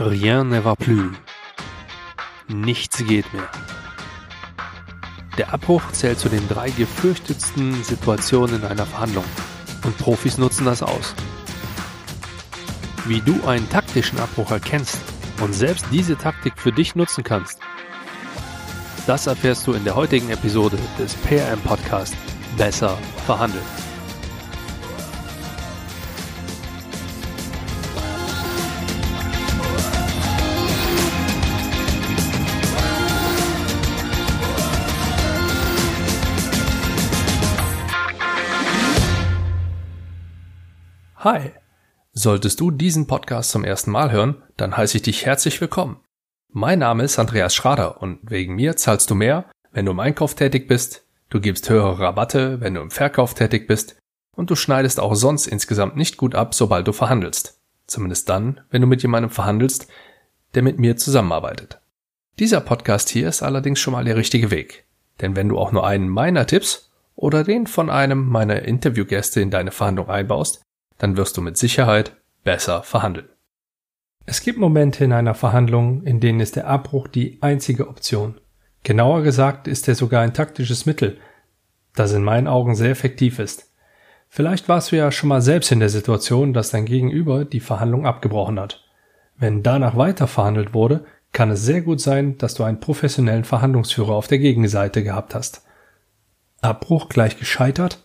Rien ne va plus. Nichts geht mehr. Der Abbruch zählt zu den drei gefürchtetsten Situationen in einer Verhandlung und Profis nutzen das aus. Wie du einen taktischen Abbruch erkennst und selbst diese Taktik für dich nutzen kannst, das erfährst du in der heutigen Episode des PRM Podcast Besser verhandeln. Hi! Solltest du diesen Podcast zum ersten Mal hören, dann heiße ich dich herzlich willkommen. Mein Name ist Andreas Schrader und wegen mir zahlst du mehr, wenn du im Einkauf tätig bist, du gibst höhere Rabatte, wenn du im Verkauf tätig bist und du schneidest auch sonst insgesamt nicht gut ab, sobald du verhandelst. Zumindest dann, wenn du mit jemandem verhandelst, der mit mir zusammenarbeitet. Dieser Podcast hier ist allerdings schon mal der richtige Weg. Denn wenn du auch nur einen meiner Tipps oder den von einem meiner Interviewgäste in deine Verhandlung einbaust, dann wirst du mit Sicherheit besser verhandeln. Es gibt Momente in einer Verhandlung, in denen ist der Abbruch die einzige Option. Genauer gesagt ist er sogar ein taktisches Mittel, das in meinen Augen sehr effektiv ist. Vielleicht warst du ja schon mal selbst in der Situation, dass dein Gegenüber die Verhandlung abgebrochen hat. Wenn danach weiter verhandelt wurde, kann es sehr gut sein, dass du einen professionellen Verhandlungsführer auf der Gegenseite gehabt hast. Abbruch gleich gescheitert?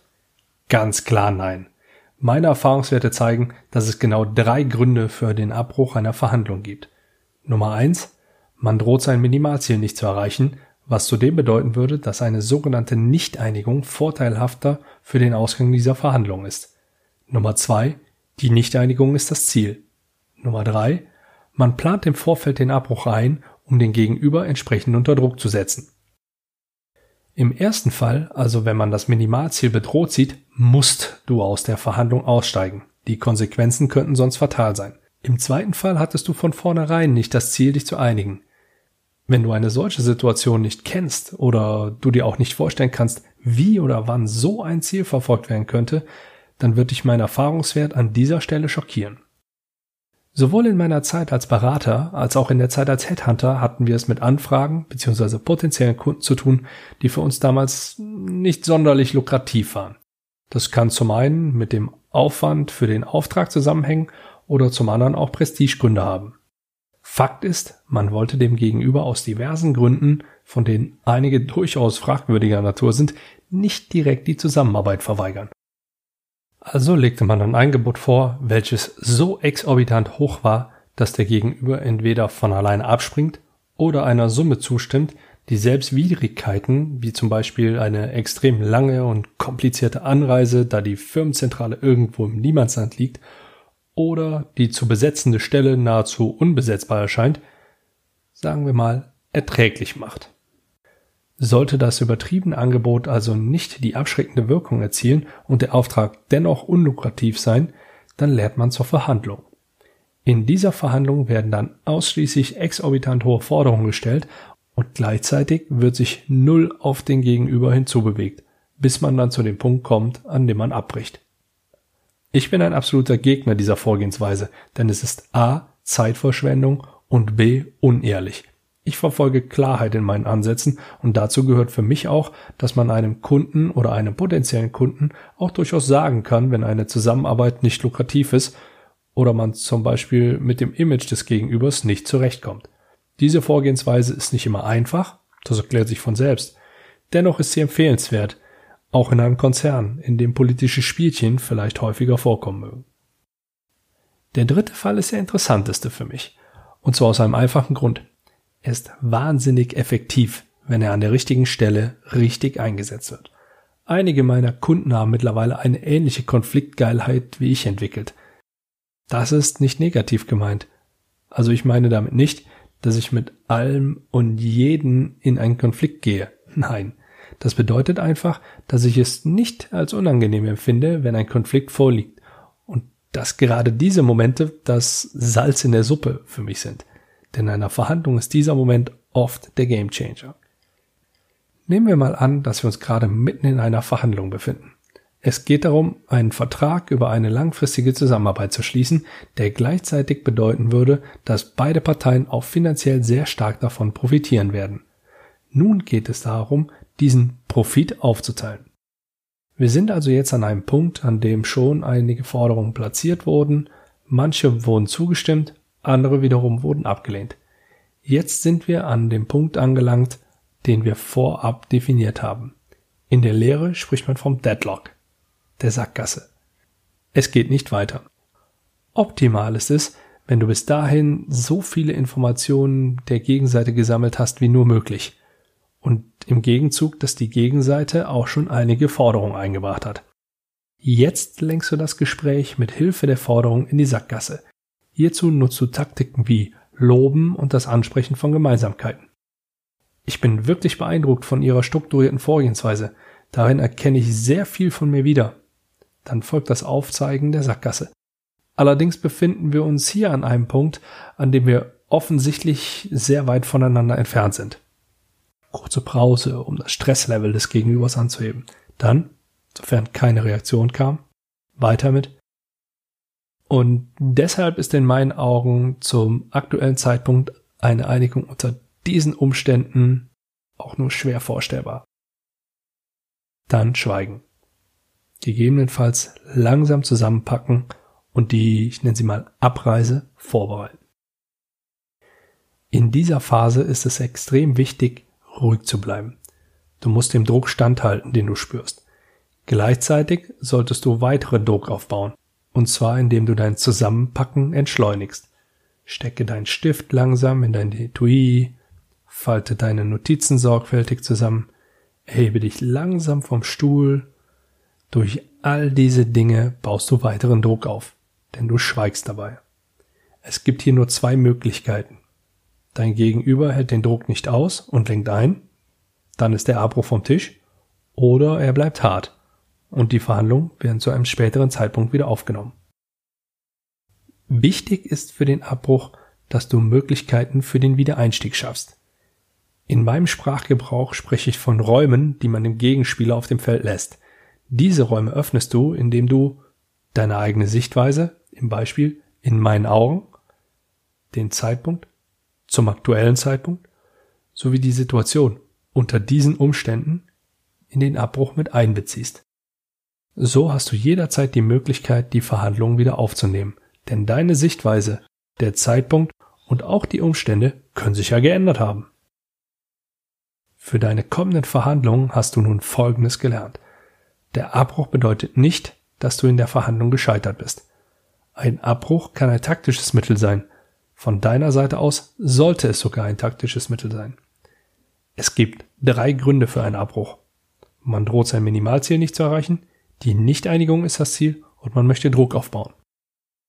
Ganz klar nein. Meine Erfahrungswerte zeigen, dass es genau drei Gründe für den Abbruch einer Verhandlung gibt. Nummer eins: Man droht sein Minimalziel nicht zu erreichen, was zudem bedeuten würde, dass eine sogenannte Nichteinigung vorteilhafter für den Ausgang dieser Verhandlung ist. Nummer zwei: Die Nichteinigung ist das Ziel. Nummer drei: Man plant im Vorfeld den Abbruch ein, um den Gegenüber entsprechend unter Druck zu setzen. Im ersten Fall, also wenn man das Minimalziel bedroht sieht, musst du aus der Verhandlung aussteigen. Die Konsequenzen könnten sonst fatal sein. Im zweiten Fall hattest du von vornherein nicht das Ziel, dich zu einigen. Wenn du eine solche Situation nicht kennst oder du dir auch nicht vorstellen kannst, wie oder wann so ein Ziel verfolgt werden könnte, dann wird dich mein Erfahrungswert an dieser Stelle schockieren. Sowohl in meiner Zeit als Berater als auch in der Zeit als Headhunter hatten wir es mit Anfragen bzw. potenziellen Kunden zu tun, die für uns damals nicht sonderlich lukrativ waren. Das kann zum einen mit dem Aufwand für den Auftrag zusammenhängen oder zum anderen auch Prestigegründe haben. Fakt ist, man wollte dem Gegenüber aus diversen Gründen, von denen einige durchaus fragwürdiger Natur sind, nicht direkt die Zusammenarbeit verweigern. Also legte man ein Angebot vor, welches so exorbitant hoch war, dass der Gegenüber entweder von alleine abspringt oder einer Summe zustimmt, die selbst Widrigkeiten, wie zum Beispiel eine extrem lange und komplizierte Anreise, da die Firmenzentrale irgendwo im Niemandsland liegt, oder die zu besetzende Stelle nahezu unbesetzbar erscheint, sagen wir mal, erträglich macht. Sollte das übertriebene Angebot also nicht die abschreckende Wirkung erzielen und der Auftrag dennoch unlukrativ sein, dann lehrt man zur Verhandlung. In dieser Verhandlung werden dann ausschließlich exorbitant hohe Forderungen gestellt und gleichzeitig wird sich null auf den Gegenüber hinzubewegt, bis man dann zu dem Punkt kommt, an dem man abbricht. Ich bin ein absoluter Gegner dieser Vorgehensweise, denn es ist a. Zeitverschwendung und b. unehrlich. Ich verfolge Klarheit in meinen Ansätzen und dazu gehört für mich auch, dass man einem Kunden oder einem potenziellen Kunden auch durchaus sagen kann, wenn eine Zusammenarbeit nicht lukrativ ist oder man zum Beispiel mit dem Image des Gegenübers nicht zurechtkommt. Diese Vorgehensweise ist nicht immer einfach, das erklärt sich von selbst. Dennoch ist sie empfehlenswert, auch in einem Konzern, in dem politische Spielchen vielleicht häufiger vorkommen mögen. Der dritte Fall ist der interessanteste für mich, und zwar aus einem einfachen Grund. Ist wahnsinnig effektiv, wenn er an der richtigen Stelle richtig eingesetzt wird. Einige meiner Kunden haben mittlerweile eine ähnliche Konfliktgeilheit wie ich entwickelt. Das ist nicht negativ gemeint. Also ich meine damit nicht, dass ich mit allem und jeden in einen Konflikt gehe. Nein. Das bedeutet einfach, dass ich es nicht als unangenehm empfinde, wenn ein Konflikt vorliegt. Und dass gerade diese Momente das Salz in der Suppe für mich sind denn in einer Verhandlung ist dieser Moment oft der Gamechanger. Nehmen wir mal an, dass wir uns gerade mitten in einer Verhandlung befinden. Es geht darum, einen Vertrag über eine langfristige Zusammenarbeit zu schließen, der gleichzeitig bedeuten würde, dass beide Parteien auch finanziell sehr stark davon profitieren werden. Nun geht es darum, diesen Profit aufzuteilen. Wir sind also jetzt an einem Punkt, an dem schon einige Forderungen platziert wurden, manche wurden zugestimmt, andere wiederum wurden abgelehnt. Jetzt sind wir an dem Punkt angelangt, den wir vorab definiert haben. In der Lehre spricht man vom Deadlock der Sackgasse. Es geht nicht weiter. Optimal ist es, wenn du bis dahin so viele Informationen der Gegenseite gesammelt hast wie nur möglich. Und im Gegenzug, dass die Gegenseite auch schon einige Forderungen eingebracht hat. Jetzt lenkst du das Gespräch mit Hilfe der Forderung in die Sackgasse. Hierzu nutzt du Taktiken wie Loben und das Ansprechen von Gemeinsamkeiten. Ich bin wirklich beeindruckt von ihrer strukturierten Vorgehensweise. Darin erkenne ich sehr viel von mir wieder. Dann folgt das Aufzeigen der Sackgasse. Allerdings befinden wir uns hier an einem Punkt, an dem wir offensichtlich sehr weit voneinander entfernt sind. Kurze Pause, um das Stresslevel des Gegenübers anzuheben. Dann, sofern keine Reaktion kam, weiter mit. Und deshalb ist in meinen Augen zum aktuellen Zeitpunkt eine Einigung unter diesen Umständen auch nur schwer vorstellbar. Dann schweigen gegebenenfalls langsam zusammenpacken und die, ich nenne sie mal, Abreise vorbereiten. In dieser Phase ist es extrem wichtig, ruhig zu bleiben. Du musst dem Druck standhalten, den du spürst. Gleichzeitig solltest du weiteren Druck aufbauen, und zwar indem du dein Zusammenpacken entschleunigst. Stecke deinen Stift langsam in dein Etui, falte deine Notizen sorgfältig zusammen, erhebe dich langsam vom Stuhl durch all diese Dinge baust du weiteren Druck auf, denn du schweigst dabei. Es gibt hier nur zwei Möglichkeiten. Dein Gegenüber hält den Druck nicht aus und lenkt ein, dann ist der Abbruch vom Tisch, oder er bleibt hart und die Verhandlungen werden zu einem späteren Zeitpunkt wieder aufgenommen. Wichtig ist für den Abbruch, dass du Möglichkeiten für den Wiedereinstieg schaffst. In meinem Sprachgebrauch spreche ich von Räumen, die man dem Gegenspieler auf dem Feld lässt. Diese Räume öffnest du, indem du deine eigene Sichtweise, im Beispiel in meinen Augen, den Zeitpunkt, zum aktuellen Zeitpunkt, sowie die Situation unter diesen Umständen in den Abbruch mit einbeziehst. So hast du jederzeit die Möglichkeit, die Verhandlungen wieder aufzunehmen, denn deine Sichtweise, der Zeitpunkt und auch die Umstände können sich ja geändert haben. Für deine kommenden Verhandlungen hast du nun Folgendes gelernt. Der Abbruch bedeutet nicht, dass du in der Verhandlung gescheitert bist. Ein Abbruch kann ein taktisches Mittel sein. Von deiner Seite aus sollte es sogar ein taktisches Mittel sein. Es gibt drei Gründe für einen Abbruch. Man droht sein Minimalziel nicht zu erreichen, die Nichteinigung ist das Ziel und man möchte Druck aufbauen.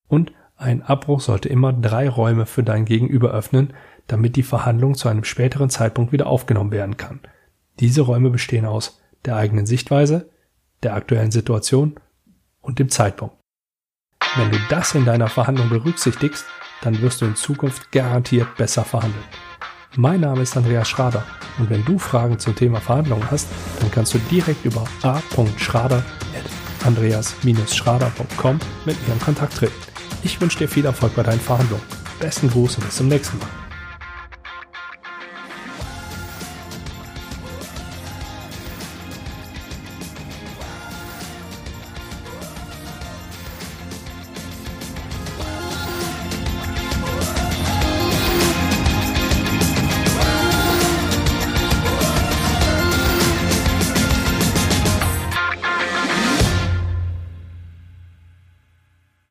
Und ein Abbruch sollte immer drei Räume für dein Gegenüber öffnen, damit die Verhandlung zu einem späteren Zeitpunkt wieder aufgenommen werden kann. Diese Räume bestehen aus der eigenen Sichtweise, der aktuellen Situation und dem Zeitpunkt. Wenn du das in deiner Verhandlung berücksichtigst, dann wirst du in Zukunft garantiert besser verhandeln. Mein Name ist Andreas Schrader und wenn du Fragen zum Thema Verhandlungen hast, dann kannst du direkt über a.schrader.andreas-schrader.com mit mir in Kontakt treten. Ich wünsche dir viel Erfolg bei deinen Verhandlungen. Besten Gruß und bis zum nächsten Mal.